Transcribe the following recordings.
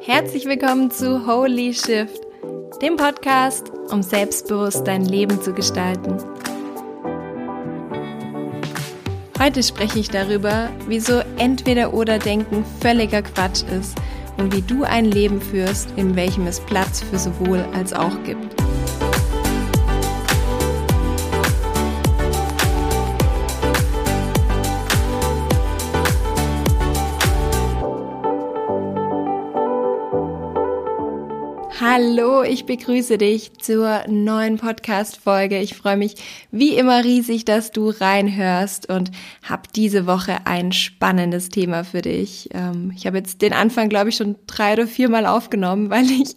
Herzlich willkommen zu Holy Shift, dem Podcast, um selbstbewusst dein Leben zu gestalten. Heute spreche ich darüber, wieso entweder oder Denken völliger Quatsch ist und wie du ein Leben führst, in welchem es Platz für sowohl als auch gibt. Hallo, ich begrüße dich zur neuen Podcast-Folge. Ich freue mich wie immer riesig, dass du reinhörst und habe diese Woche ein spannendes Thema für dich. Ähm, ich habe jetzt den Anfang, glaube ich, schon drei oder vier Mal aufgenommen, weil ich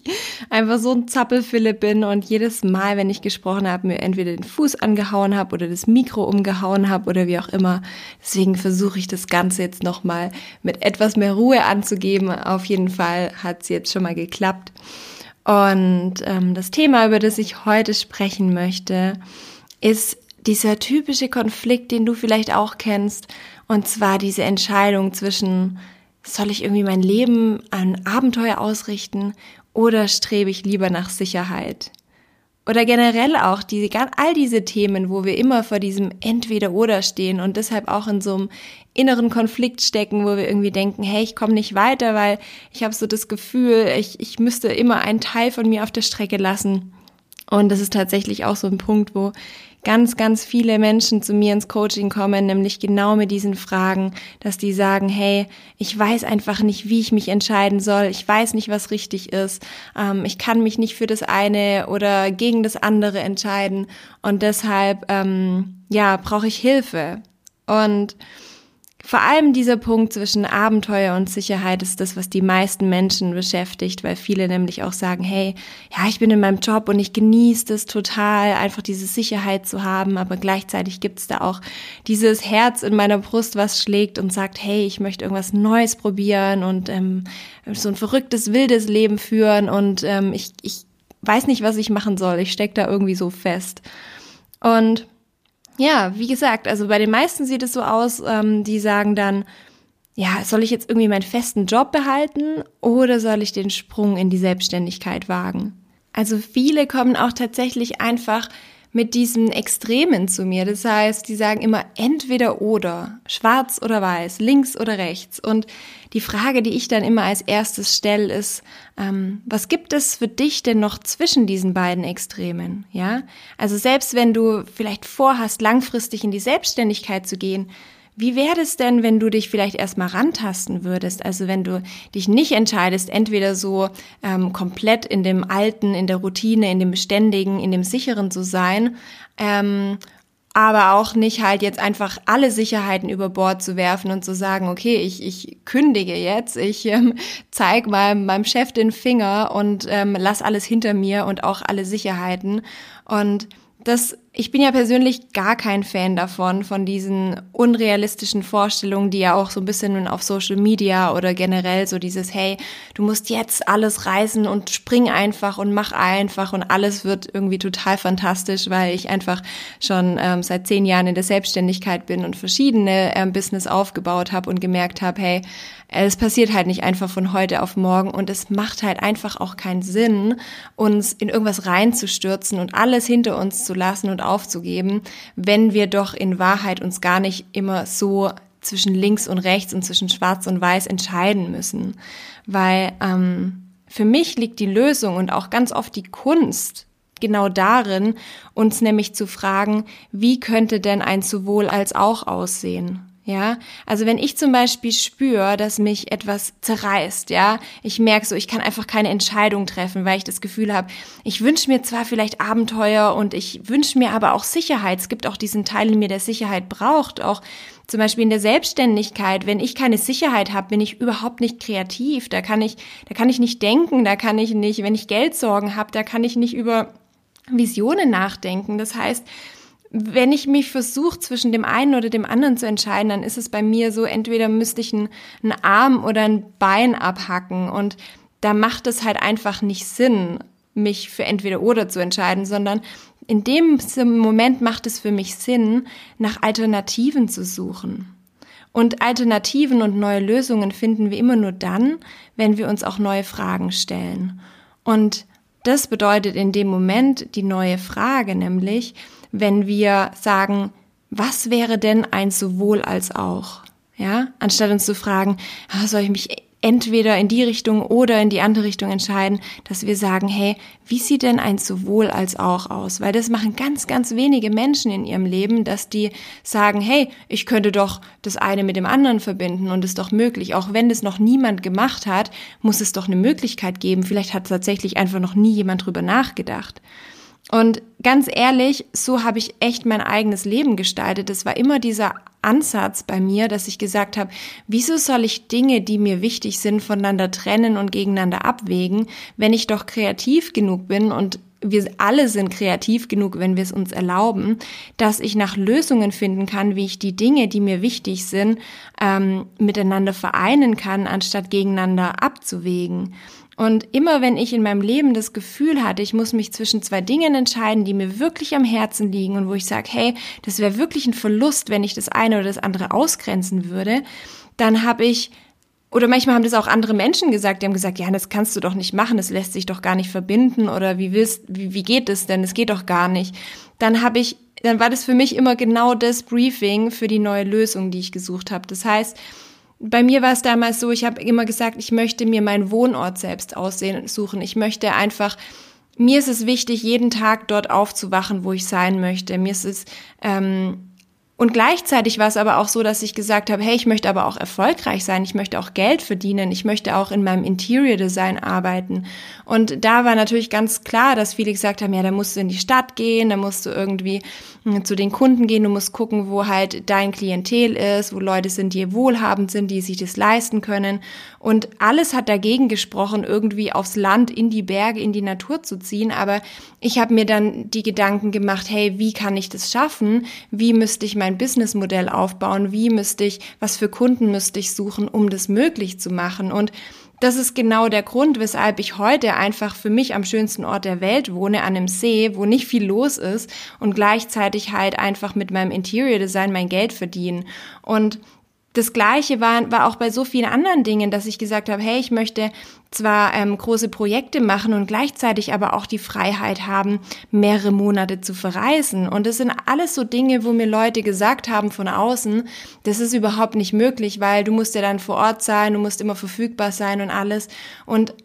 einfach so ein Zappelfille bin und jedes Mal, wenn ich gesprochen habe, mir entweder den Fuß angehauen habe oder das Mikro umgehauen habe oder wie auch immer. Deswegen versuche ich das Ganze jetzt nochmal mit etwas mehr Ruhe anzugeben. Auf jeden Fall hat es jetzt schon mal geklappt. Und ähm, das Thema, über das ich heute sprechen möchte, ist dieser typische Konflikt, den du vielleicht auch kennst, und zwar diese Entscheidung zwischen, soll ich irgendwie mein Leben an Abenteuer ausrichten oder strebe ich lieber nach Sicherheit? Oder generell auch diese, all diese Themen, wo wir immer vor diesem Entweder-Oder stehen und deshalb auch in so einem inneren Konflikt stecken, wo wir irgendwie denken, hey, ich komme nicht weiter, weil ich habe so das Gefühl, ich, ich müsste immer einen Teil von mir auf der Strecke lassen. Und das ist tatsächlich auch so ein Punkt, wo ganz, ganz viele Menschen zu mir ins Coaching kommen, nämlich genau mit diesen Fragen, dass die sagen, hey, ich weiß einfach nicht, wie ich mich entscheiden soll, ich weiß nicht, was richtig ist, ähm, ich kann mich nicht für das eine oder gegen das andere entscheiden. Und deshalb, ähm, ja, brauche ich Hilfe. Und vor allem dieser Punkt zwischen Abenteuer und Sicherheit ist das, was die meisten Menschen beschäftigt, weil viele nämlich auch sagen, hey, ja, ich bin in meinem Job und ich genieße das total, einfach diese Sicherheit zu haben, aber gleichzeitig gibt es da auch dieses Herz in meiner Brust, was schlägt und sagt, hey, ich möchte irgendwas Neues probieren und ähm, so ein verrücktes, wildes Leben führen und ähm, ich, ich weiß nicht, was ich machen soll. Ich stecke da irgendwie so fest. Und ja, wie gesagt, also bei den meisten sieht es so aus, ähm, die sagen dann, ja, soll ich jetzt irgendwie meinen festen Job behalten oder soll ich den Sprung in die Selbstständigkeit wagen? Also viele kommen auch tatsächlich einfach mit diesen Extremen zu mir. Das heißt, die sagen immer entweder oder, schwarz oder weiß, links oder rechts. Und die Frage, die ich dann immer als erstes stelle, ist, ähm, was gibt es für dich denn noch zwischen diesen beiden Extremen? Ja, also selbst wenn du vielleicht vorhast, langfristig in die Selbstständigkeit zu gehen, wie wäre es denn, wenn du dich vielleicht erstmal rantasten würdest? Also wenn du dich nicht entscheidest, entweder so ähm, komplett in dem Alten, in der Routine, in dem Beständigen, in dem Sicheren zu sein, ähm, aber auch nicht halt jetzt einfach alle Sicherheiten über Bord zu werfen und zu sagen, okay, ich, ich kündige jetzt, ich ähm, zeig meinem, meinem Chef den Finger und ähm, lass alles hinter mir und auch alle Sicherheiten. Und das ich bin ja persönlich gar kein Fan davon, von diesen unrealistischen Vorstellungen, die ja auch so ein bisschen auf Social Media oder generell so dieses, hey, du musst jetzt alles reißen und spring einfach und mach einfach und alles wird irgendwie total fantastisch, weil ich einfach schon ähm, seit zehn Jahren in der Selbstständigkeit bin und verschiedene ähm, Business aufgebaut habe und gemerkt habe, hey, es passiert halt nicht einfach von heute auf morgen und es macht halt einfach auch keinen Sinn, uns in irgendwas reinzustürzen und alles hinter uns zu lassen und aufzugeben, wenn wir doch in Wahrheit uns gar nicht immer so zwischen links und rechts und zwischen schwarz und weiß entscheiden müssen. Weil ähm, für mich liegt die Lösung und auch ganz oft die Kunst genau darin, uns nämlich zu fragen, wie könnte denn ein sowohl als auch aussehen? Ja, also wenn ich zum Beispiel spüre, dass mich etwas zerreißt, ja, ich merke so, ich kann einfach keine Entscheidung treffen, weil ich das Gefühl habe, ich wünsche mir zwar vielleicht Abenteuer und ich wünsche mir aber auch Sicherheit. Es gibt auch diesen Teil in mir, der Sicherheit braucht, auch zum Beispiel in der Selbstständigkeit. Wenn ich keine Sicherheit habe, bin ich überhaupt nicht kreativ. Da kann ich, da kann ich nicht denken, da kann ich nicht, wenn ich Geldsorgen habe, da kann ich nicht über Visionen nachdenken. Das heißt, wenn ich mich versuche, zwischen dem einen oder dem anderen zu entscheiden, dann ist es bei mir so, entweder müsste ich einen, Arm oder ein Bein abhacken und da macht es halt einfach nicht Sinn, mich für entweder oder zu entscheiden, sondern in dem Moment macht es für mich Sinn, nach Alternativen zu suchen. Und Alternativen und neue Lösungen finden wir immer nur dann, wenn wir uns auch neue Fragen stellen. Und das bedeutet in dem Moment die neue Frage, nämlich wenn wir sagen, was wäre denn ein sowohl als auch? Ja, anstatt uns zu fragen, ah, soll ich mich entweder in die Richtung oder in die andere Richtung entscheiden, dass wir sagen, hey, wie sieht denn ein sowohl als auch aus? Weil das machen ganz, ganz wenige Menschen in ihrem Leben, dass die sagen, hey, ich könnte doch das eine mit dem anderen verbinden und ist doch möglich. Auch wenn das noch niemand gemacht hat, muss es doch eine Möglichkeit geben. Vielleicht hat tatsächlich einfach noch nie jemand drüber nachgedacht. Und ganz ehrlich, so habe ich echt mein eigenes Leben gestaltet. Es war immer dieser Ansatz bei mir, dass ich gesagt habe, wieso soll ich Dinge, die mir wichtig sind, voneinander trennen und gegeneinander abwägen, wenn ich doch kreativ genug bin und wir alle sind kreativ genug, wenn wir es uns erlauben, dass ich nach Lösungen finden kann, wie ich die Dinge, die mir wichtig sind, ähm, miteinander vereinen kann, anstatt gegeneinander abzuwägen. Und immer wenn ich in meinem Leben das Gefühl hatte, ich muss mich zwischen zwei Dingen entscheiden, die mir wirklich am Herzen liegen und wo ich sage, hey, das wäre wirklich ein Verlust, wenn ich das eine oder das andere ausgrenzen würde, dann habe ich oder manchmal haben das auch andere Menschen gesagt, die haben gesagt, ja, das kannst du doch nicht machen, das lässt sich doch gar nicht verbinden oder wie willst, wie, wie geht es denn? Das geht doch gar nicht. Dann habe ich, dann war das für mich immer genau das Briefing für die neue Lösung, die ich gesucht habe. Das heißt, bei mir war es damals so, ich habe immer gesagt, ich möchte mir meinen Wohnort selbst aussehen suchen. Ich möchte einfach, mir ist es wichtig, jeden Tag dort aufzuwachen, wo ich sein möchte. Mir ist es ähm, und gleichzeitig war es aber auch so, dass ich gesagt habe, hey, ich möchte aber auch erfolgreich sein, ich möchte auch Geld verdienen, ich möchte auch in meinem Interior Design arbeiten. Und da war natürlich ganz klar, dass viele gesagt haben, ja, da musst du in die Stadt gehen, da musst du irgendwie hm, zu den Kunden gehen, du musst gucken, wo halt dein Klientel ist, wo Leute sind, die wohlhabend sind, die sich das leisten können. Und alles hat dagegen gesprochen, irgendwie aufs Land, in die Berge, in die Natur zu ziehen. Aber ich habe mir dann die Gedanken gemacht, hey, wie kann ich das schaffen? Wie müsste ich mein Businessmodell aufbauen? Wie müsste ich, was für Kunden müsste ich suchen, um das möglich zu machen? Und das ist genau der Grund, weshalb ich heute einfach für mich am schönsten Ort der Welt wohne, an einem See, wo nicht viel los ist und gleichzeitig halt einfach mit meinem Interior Design mein Geld verdienen. Und das Gleiche war, war auch bei so vielen anderen Dingen, dass ich gesagt habe, hey, ich möchte zwar ähm, große Projekte machen und gleichzeitig aber auch die Freiheit haben, mehrere Monate zu verreisen. Und das sind alles so Dinge, wo mir Leute gesagt haben von außen, das ist überhaupt nicht möglich, weil du musst ja dann vor Ort sein, du musst immer verfügbar sein und alles. Und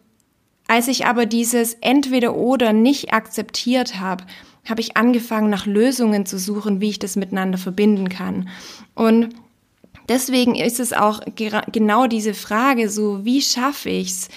als ich aber dieses entweder oder nicht akzeptiert habe, habe ich angefangen, nach Lösungen zu suchen, wie ich das miteinander verbinden kann. Und deswegen ist es auch genau diese Frage so, wie schaffe ich es,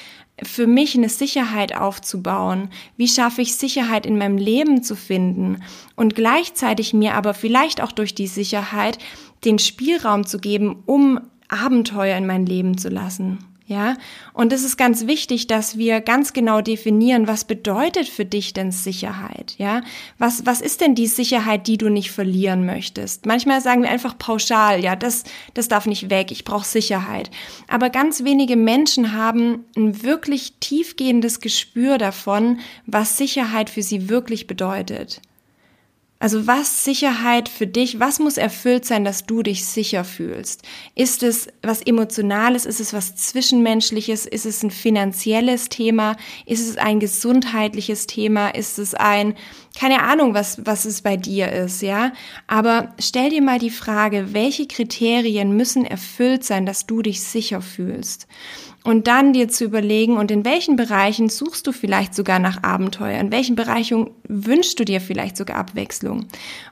für mich eine Sicherheit aufzubauen? Wie schaffe ich Sicherheit in meinem Leben zu finden und gleichzeitig mir aber vielleicht auch durch die Sicherheit den Spielraum zu geben, um Abenteuer in mein Leben zu lassen? Ja, und es ist ganz wichtig, dass wir ganz genau definieren, was bedeutet für dich denn Sicherheit? Ja, was, was ist denn die Sicherheit, die du nicht verlieren möchtest? Manchmal sagen wir einfach pauschal, ja, das, das darf nicht weg, ich brauche Sicherheit. Aber ganz wenige Menschen haben ein wirklich tiefgehendes Gespür davon, was Sicherheit für sie wirklich bedeutet. Also was Sicherheit für dich, was muss erfüllt sein, dass du dich sicher fühlst? Ist es was Emotionales? Ist es was Zwischenmenschliches? Ist es ein finanzielles Thema? Ist es ein gesundheitliches Thema? Ist es ein, keine Ahnung, was, was es bei dir ist, ja? Aber stell dir mal die Frage, welche Kriterien müssen erfüllt sein, dass du dich sicher fühlst? und dann dir zu überlegen, und in welchen Bereichen suchst du vielleicht sogar nach Abenteuer, in welchen Bereichen wünschst du dir vielleicht sogar Abwechslung.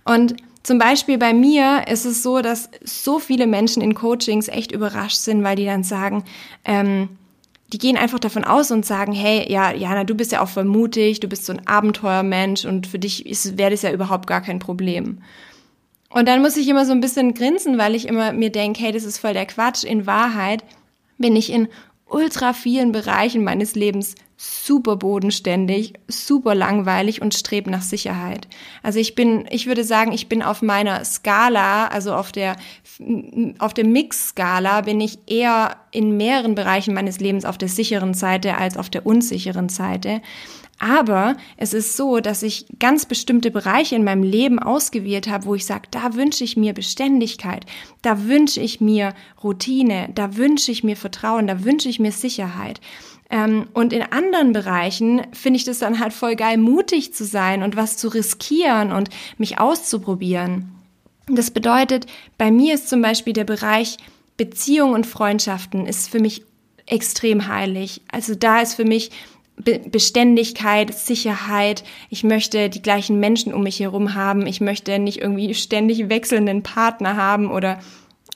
Und zum Beispiel bei mir ist es so, dass so viele Menschen in Coachings echt überrascht sind, weil die dann sagen, ähm, die gehen einfach davon aus und sagen, hey, ja, Jana, du bist ja auch vermutig, du bist so ein Abenteuermensch und für dich wäre das ja überhaupt gar kein Problem. Und dann muss ich immer so ein bisschen grinsen, weil ich immer mir denke, hey, das ist voll der Quatsch. In Wahrheit bin ich in ultra vielen Bereichen meines Lebens super bodenständig, super langweilig und strebe nach Sicherheit. Also ich bin, ich würde sagen, ich bin auf meiner Skala, also auf der, auf der Mix-Skala bin ich eher in mehreren Bereichen meines Lebens auf der sicheren Seite als auf der unsicheren Seite. Aber es ist so, dass ich ganz bestimmte Bereiche in meinem Leben ausgewählt habe, wo ich sage, da wünsche ich mir Beständigkeit, da wünsche ich mir Routine, da wünsche ich mir Vertrauen, da wünsche ich mir Sicherheit. Ähm, und in anderen Bereichen finde ich das dann halt voll geil, mutig zu sein und was zu riskieren und mich auszuprobieren. Das bedeutet, bei mir ist zum Beispiel der Bereich Beziehung und Freundschaften ist für mich extrem heilig. Also da ist für mich Beständigkeit, Sicherheit. Ich möchte die gleichen Menschen um mich herum haben. Ich möchte nicht irgendwie ständig wechselnden Partner haben oder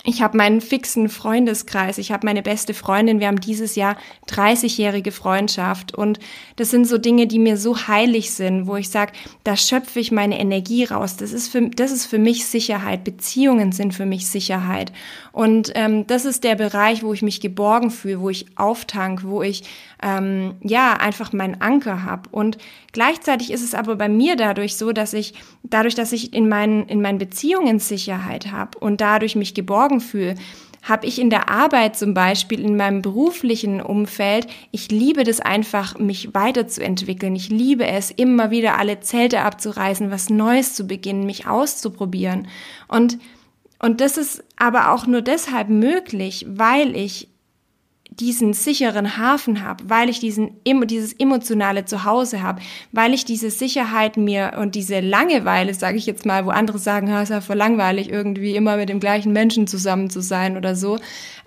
ich habe meinen fixen Freundeskreis, ich habe meine beste Freundin, wir haben dieses Jahr 30-jährige Freundschaft und das sind so Dinge, die mir so heilig sind, wo ich sage, da schöpfe ich meine Energie raus. Das ist für, das ist für mich Sicherheit. Beziehungen sind für mich Sicherheit. Und ähm, das ist der Bereich, wo ich mich geborgen fühle, wo ich auftank, wo ich ähm, ja einfach meinen Anker habe. Und gleichzeitig ist es aber bei mir dadurch so, dass ich dadurch, dass ich in meinen in meinen Beziehungen Sicherheit habe und dadurch mich geborgen fühle, habe ich in der Arbeit zum Beispiel, in meinem beruflichen Umfeld, ich liebe das einfach, mich weiterzuentwickeln. Ich liebe es, immer wieder alle Zelte abzureißen, was Neues zu beginnen, mich auszuprobieren. Und und das ist aber auch nur deshalb möglich, weil ich diesen sicheren Hafen habe, weil ich diesen, dieses emotionale Zuhause habe, weil ich diese Sicherheit mir und diese Langeweile, sage ich jetzt mal, wo andere sagen, es ist ja voll langweilig, irgendwie immer mit dem gleichen Menschen zusammen zu sein oder so,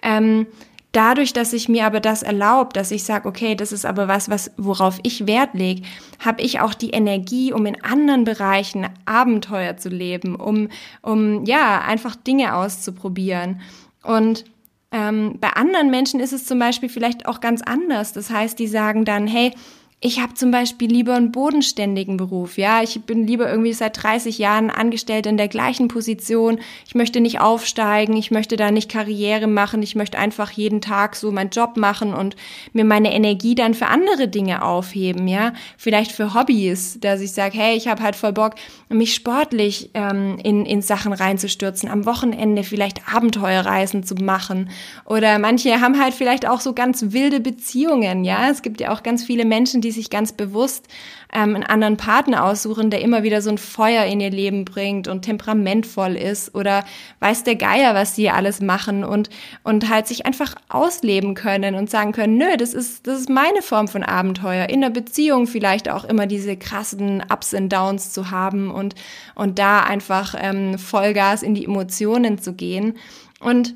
ähm, Dadurch, dass ich mir aber das erlaubt, dass ich sage, okay, das ist aber was, was worauf ich Wert lege, habe ich auch die Energie, um in anderen Bereichen Abenteuer zu leben, um um ja einfach Dinge auszuprobieren. Und ähm, bei anderen Menschen ist es zum Beispiel vielleicht auch ganz anders. Das heißt, die sagen dann, hey, ich habe zum Beispiel lieber einen bodenständigen Beruf, ja. Ich bin lieber irgendwie seit 30 Jahren angestellt in der gleichen Position. Ich möchte nicht aufsteigen, ich möchte da nicht Karriere machen, ich möchte einfach jeden Tag so meinen Job machen und mir meine Energie dann für andere Dinge aufheben, ja. Vielleicht für Hobbys, dass ich sage, hey, ich habe halt voll Bock, mich sportlich ähm, in, in Sachen reinzustürzen, am Wochenende vielleicht Abenteuerreisen zu machen. Oder manche haben halt vielleicht auch so ganz wilde Beziehungen, ja. Es gibt ja auch ganz viele Menschen, die die sich ganz bewusst ähm, einen anderen Partner aussuchen, der immer wieder so ein Feuer in ihr Leben bringt und temperamentvoll ist oder weiß der Geier, was sie alles machen und, und halt sich einfach ausleben können und sagen können, nö, das ist, das ist meine Form von Abenteuer. In der Beziehung vielleicht auch immer diese krassen Ups und Downs zu haben und, und da einfach ähm, Vollgas in die Emotionen zu gehen. Und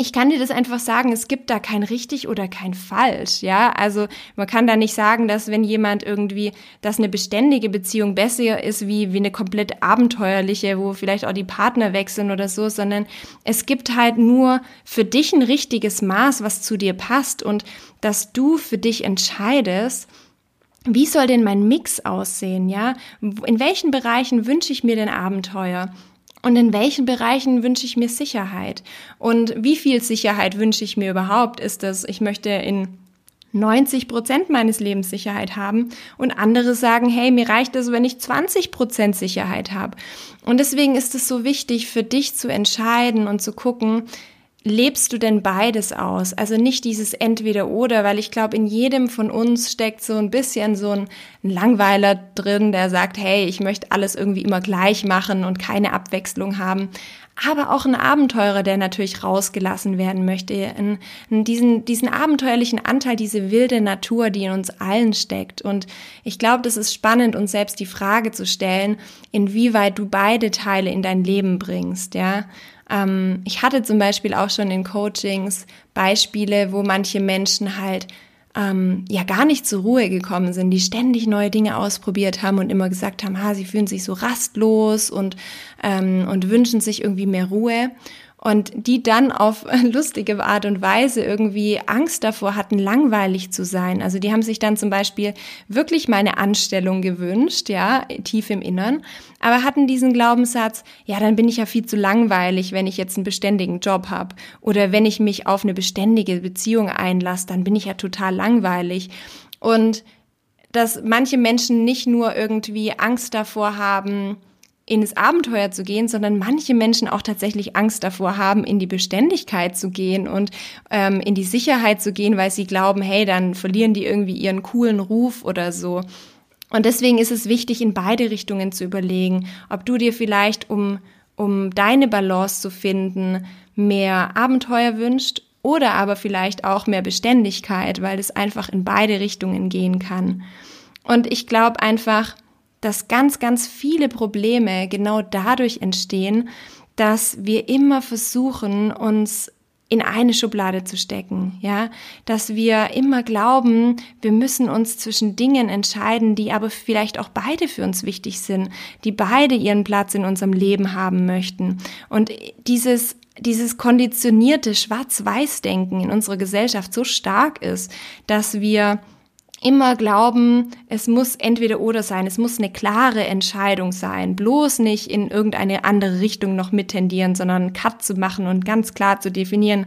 ich kann dir das einfach sagen, es gibt da kein richtig oder kein falsch, ja? Also, man kann da nicht sagen, dass wenn jemand irgendwie, dass eine beständige Beziehung besser ist wie, wie eine komplett abenteuerliche, wo vielleicht auch die Partner wechseln oder so, sondern es gibt halt nur für dich ein richtiges Maß, was zu dir passt und dass du für dich entscheidest, wie soll denn mein Mix aussehen, ja? In welchen Bereichen wünsche ich mir denn Abenteuer? Und in welchen Bereichen wünsche ich mir Sicherheit? Und wie viel Sicherheit wünsche ich mir überhaupt? Ist das, ich möchte in 90 Prozent meines Lebens Sicherheit haben und andere sagen, hey, mir reicht es, wenn ich 20 Prozent Sicherheit habe. Und deswegen ist es so wichtig für dich zu entscheiden und zu gucken, lebst du denn beides aus? Also nicht dieses Entweder-Oder, weil ich glaube, in jedem von uns steckt so ein bisschen so ein Langweiler drin, der sagt, hey, ich möchte alles irgendwie immer gleich machen und keine Abwechslung haben. Aber auch ein Abenteurer, der natürlich rausgelassen werden möchte. In, in diesen, diesen abenteuerlichen Anteil, diese wilde Natur, die in uns allen steckt. Und ich glaube, das ist spannend, uns selbst die Frage zu stellen, inwieweit du beide Teile in dein Leben bringst, ja. Ähm, ich hatte zum Beispiel auch schon in Coachings Beispiele, wo manche Menschen halt ähm, ja gar nicht zur Ruhe gekommen sind, die ständig neue Dinge ausprobiert haben und immer gesagt haben, ha, sie fühlen sich so rastlos und, ähm, und wünschen sich irgendwie mehr Ruhe und die dann auf lustige Art und Weise irgendwie Angst davor hatten, langweilig zu sein. Also die haben sich dann zum Beispiel wirklich meine Anstellung gewünscht, ja, tief im Innern, aber hatten diesen Glaubenssatz, ja, dann bin ich ja viel zu langweilig, wenn ich jetzt einen beständigen Job habe oder wenn ich mich auf eine beständige Beziehung einlasse, dann bin ich ja total langweilig. Und dass manche Menschen nicht nur irgendwie Angst davor haben, ins Abenteuer zu gehen, sondern manche Menschen auch tatsächlich Angst davor haben, in die Beständigkeit zu gehen und ähm, in die Sicherheit zu gehen, weil sie glauben, hey, dann verlieren die irgendwie ihren coolen Ruf oder so. Und deswegen ist es wichtig, in beide Richtungen zu überlegen, ob du dir vielleicht, um, um deine Balance zu finden, mehr Abenteuer wünscht oder aber vielleicht auch mehr Beständigkeit, weil es einfach in beide Richtungen gehen kann. Und ich glaube einfach, dass ganz, ganz viele Probleme genau dadurch entstehen, dass wir immer versuchen, uns in eine Schublade zu stecken, ja, dass wir immer glauben, wir müssen uns zwischen Dingen entscheiden, die aber vielleicht auch beide für uns wichtig sind, die beide ihren Platz in unserem Leben haben möchten. Und dieses dieses konditionierte Schwarz-Weiß-Denken in unserer Gesellschaft so stark ist, dass wir immer glauben, es muss entweder oder sein, es muss eine klare Entscheidung sein, bloß nicht in irgendeine andere Richtung noch mittendieren, sondern einen Cut zu machen und ganz klar zu definieren,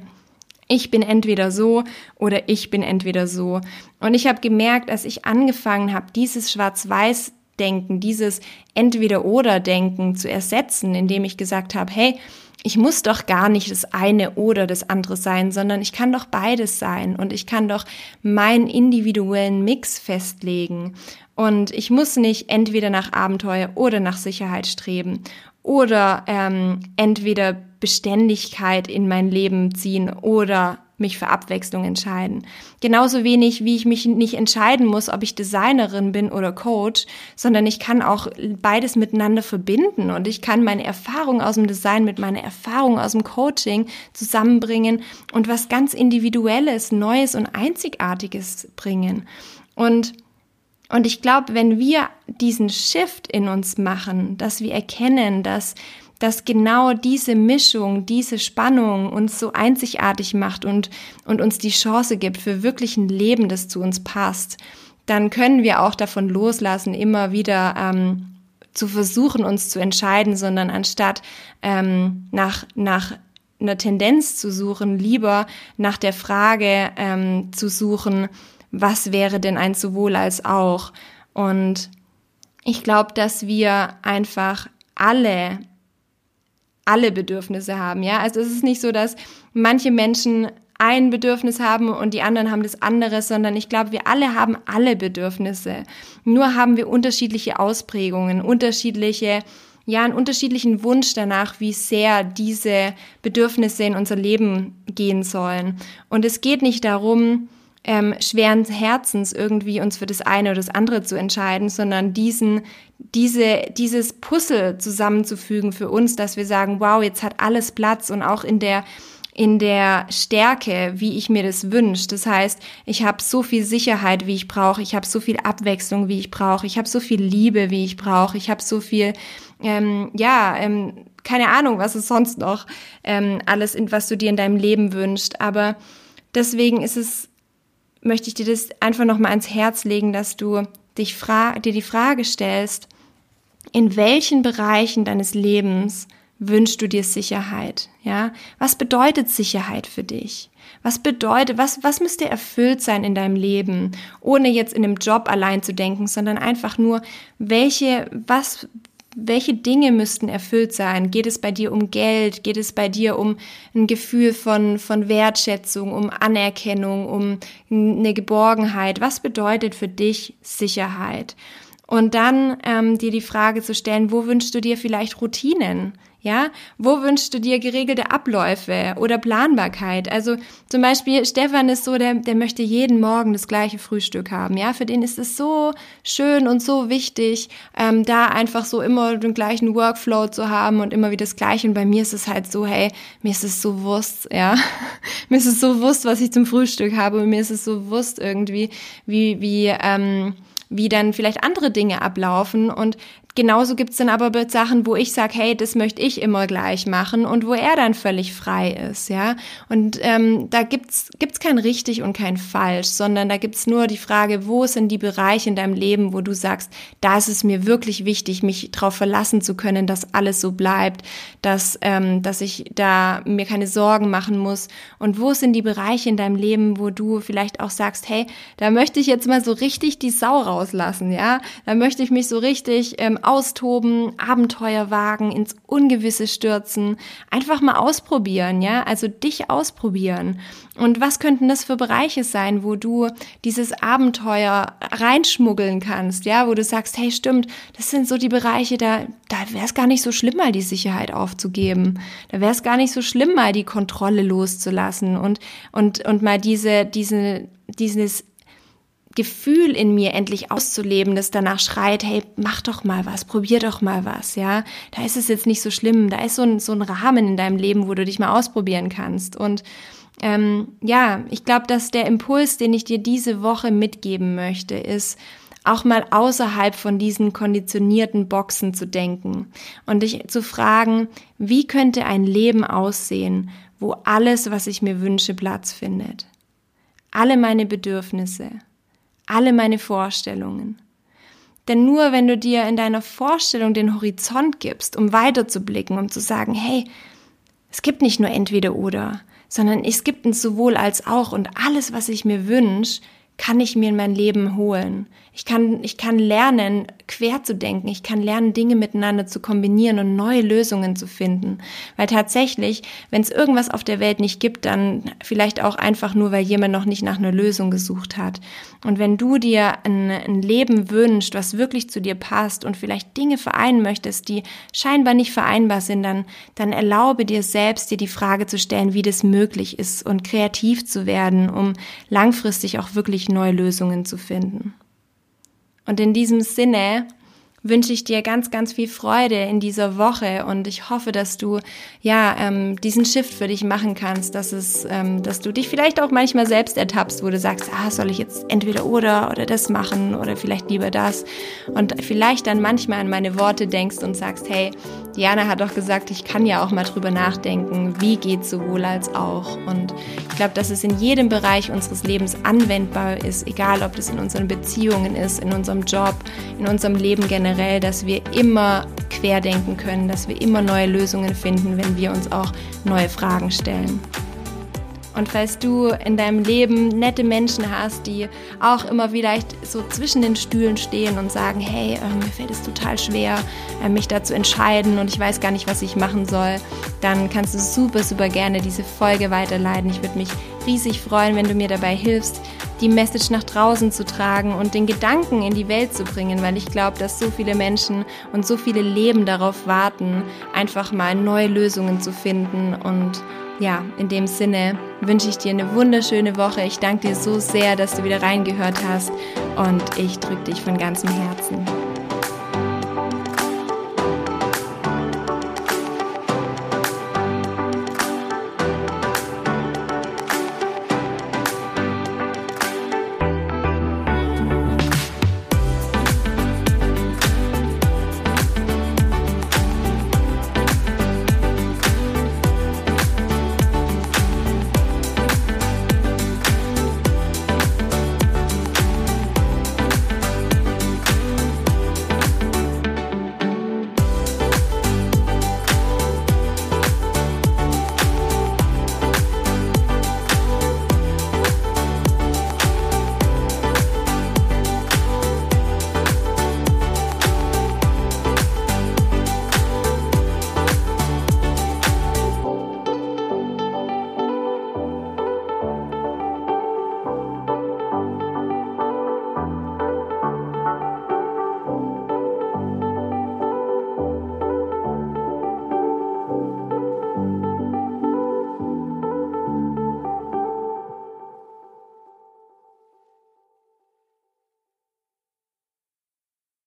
ich bin entweder so oder ich bin entweder so. Und ich habe gemerkt, als ich angefangen habe, dieses Schwarz-Weiß Denken, dieses Entweder-Oder-Denken zu ersetzen, indem ich gesagt habe, hey, ich muss doch gar nicht das eine oder das andere sein, sondern ich kann doch beides sein und ich kann doch meinen individuellen Mix festlegen. Und ich muss nicht entweder nach Abenteuer oder nach Sicherheit streben oder ähm, entweder Beständigkeit in mein Leben ziehen oder mich für Abwechslung entscheiden. Genauso wenig, wie ich mich nicht entscheiden muss, ob ich Designerin bin oder Coach, sondern ich kann auch beides miteinander verbinden und ich kann meine Erfahrung aus dem Design mit meiner Erfahrung aus dem Coaching zusammenbringen und was ganz Individuelles, Neues und Einzigartiges bringen. Und und ich glaube, wenn wir diesen Shift in uns machen, dass wir erkennen, dass dass genau diese Mischung, diese Spannung uns so einzigartig macht und, und uns die Chance gibt für wirklich ein Leben, das zu uns passt, dann können wir auch davon loslassen, immer wieder ähm, zu versuchen, uns zu entscheiden, sondern anstatt ähm, nach, nach einer Tendenz zu suchen, lieber nach der Frage ähm, zu suchen, was wäre denn ein sowohl als auch. Und ich glaube, dass wir einfach alle alle Bedürfnisse haben, ja. Also es ist nicht so, dass manche Menschen ein Bedürfnis haben und die anderen haben das andere, sondern ich glaube, wir alle haben alle Bedürfnisse. Nur haben wir unterschiedliche Ausprägungen, unterschiedliche, ja, einen unterschiedlichen Wunsch danach, wie sehr diese Bedürfnisse in unser Leben gehen sollen. Und es geht nicht darum, ähm, schweren Herzens irgendwie uns für das eine oder das andere zu entscheiden, sondern diesen, diese, dieses Puzzle zusammenzufügen für uns, dass wir sagen, wow, jetzt hat alles Platz und auch in der in der Stärke, wie ich mir das wünsche. Das heißt, ich habe so viel Sicherheit, wie ich brauche, ich habe so viel Abwechslung, wie ich brauche, ich habe so viel Liebe, wie ich brauche, ich habe so viel, ähm, ja, ähm, keine Ahnung, was es sonst noch ähm, alles, was du dir in deinem Leben wünschst. Aber deswegen ist es möchte ich dir das einfach nochmal ans Herz legen, dass du dich fra dir die Frage stellst, in welchen Bereichen deines Lebens wünschst du dir Sicherheit? Ja? Was bedeutet Sicherheit für dich? Was bedeutet, was, was müsste erfüllt sein in deinem Leben, ohne jetzt in einem Job allein zu denken, sondern einfach nur, welche, was, welche Dinge müssten erfüllt sein? Geht es bei dir um Geld? Geht es bei dir um ein Gefühl von, von Wertschätzung, um Anerkennung, um eine Geborgenheit? Was bedeutet für dich Sicherheit? Und dann ähm, dir die Frage zu stellen, wo wünschst du dir vielleicht Routinen? Ja, wo wünschst du dir geregelte Abläufe oder Planbarkeit? Also zum Beispiel Stefan ist so, der, der möchte jeden Morgen das gleiche Frühstück haben. Ja, für den ist es so schön und so wichtig, ähm, da einfach so immer den gleichen Workflow zu haben und immer wieder das Gleiche. Und bei mir ist es halt so, hey, mir ist es so wurscht, ja, mir ist es so wurscht, was ich zum Frühstück habe und mir ist es so wurscht irgendwie, wie wie ähm, wie dann vielleicht andere Dinge ablaufen. Und genauso gibt's dann aber Sachen, wo ich sage, hey, das möchte ich immer gleich machen und wo er dann völlig frei ist, ja. Und ähm, da gibt's gibt's kein richtig und kein falsch, sondern da gibt's nur die Frage, wo sind die Bereiche in deinem Leben, wo du sagst, da ist es mir wirklich wichtig, mich darauf verlassen zu können, dass alles so bleibt, dass ähm, dass ich da mir keine Sorgen machen muss. Und wo sind die Bereiche in deinem Leben, wo du vielleicht auch sagst, hey, da möchte ich jetzt mal so richtig die Sau rauslassen, ja. Da möchte ich mich so richtig ähm, austoben, Abenteuer wagen, ins Ungewisse stürzen, einfach mal ausprobieren, ja, also dich ausprobieren. Und was könnten das für Bereiche sein, wo du dieses Abenteuer reinschmuggeln kannst, ja, wo du sagst, hey, stimmt, das sind so die Bereiche, da, da wäre es gar nicht so schlimm, mal die Sicherheit aufzugeben. Da wäre es gar nicht so schlimm, mal die Kontrolle loszulassen und, und, und mal diese, diese, dieses Gefühl in mir endlich auszuleben, das danach schreit, hey, mach doch mal was, probier doch mal was, ja. Da ist es jetzt nicht so schlimm, da ist so ein, so ein Rahmen in deinem Leben, wo du dich mal ausprobieren kannst. Und ähm, ja, ich glaube, dass der Impuls, den ich dir diese Woche mitgeben möchte, ist, auch mal außerhalb von diesen konditionierten Boxen zu denken und dich zu fragen, wie könnte ein Leben aussehen, wo alles, was ich mir wünsche, Platz findet. Alle meine Bedürfnisse, alle meine Vorstellungen. Denn nur wenn du dir in deiner Vorstellung den Horizont gibst, um weiterzublicken, um zu sagen, hey, es gibt nicht nur entweder oder, sondern es gibt ein sowohl als auch und alles, was ich mir wünsche, kann ich mir in mein Leben holen. Ich kann, ich kann lernen, quer zu denken. Ich kann lernen, Dinge miteinander zu kombinieren und neue Lösungen zu finden. Weil tatsächlich, wenn es irgendwas auf der Welt nicht gibt, dann vielleicht auch einfach nur, weil jemand noch nicht nach einer Lösung gesucht hat. Und wenn du dir ein, ein Leben wünschst, was wirklich zu dir passt und vielleicht Dinge vereinen möchtest, die scheinbar nicht vereinbar sind, dann, dann erlaube dir selbst, dir die Frage zu stellen, wie das möglich ist und kreativ zu werden, um langfristig auch wirklich neue Lösungen zu finden. Und in diesem Sinne wünsche ich dir ganz, ganz viel Freude in dieser Woche und ich hoffe, dass du ja ähm, diesen Shift für dich machen kannst, dass es, ähm, dass du dich vielleicht auch manchmal selbst ertappst, wo du sagst, ah, soll ich jetzt entweder oder oder das machen oder vielleicht lieber das? Und vielleicht dann manchmal an meine Worte denkst und sagst, hey, Diana hat doch gesagt, ich kann ja auch mal drüber nachdenken, wie geht sowohl als auch? Und ich glaube, dass es in jedem Bereich unseres Lebens anwendbar ist, egal ob das in unseren Beziehungen ist, in unserem Job, in unserem Leben generell generell, dass wir immer querdenken können, dass wir immer neue Lösungen finden, wenn wir uns auch neue Fragen stellen. Und falls du in deinem Leben nette Menschen hast, die auch immer vielleicht so zwischen den Stühlen stehen und sagen, hey, äh, mir fällt es total schwer, äh, mich da zu entscheiden und ich weiß gar nicht, was ich machen soll, dann kannst du super, super gerne diese Folge weiterleiten. Ich würde mich riesig freuen, wenn du mir dabei hilfst, die Message nach draußen zu tragen und den Gedanken in die Welt zu bringen, weil ich glaube, dass so viele Menschen und so viele Leben darauf warten, einfach mal neue Lösungen zu finden. Und ja, in dem Sinne wünsche ich dir eine wunderschöne Woche. Ich danke dir so sehr, dass du wieder reingehört hast und ich drücke dich von ganzem Herzen.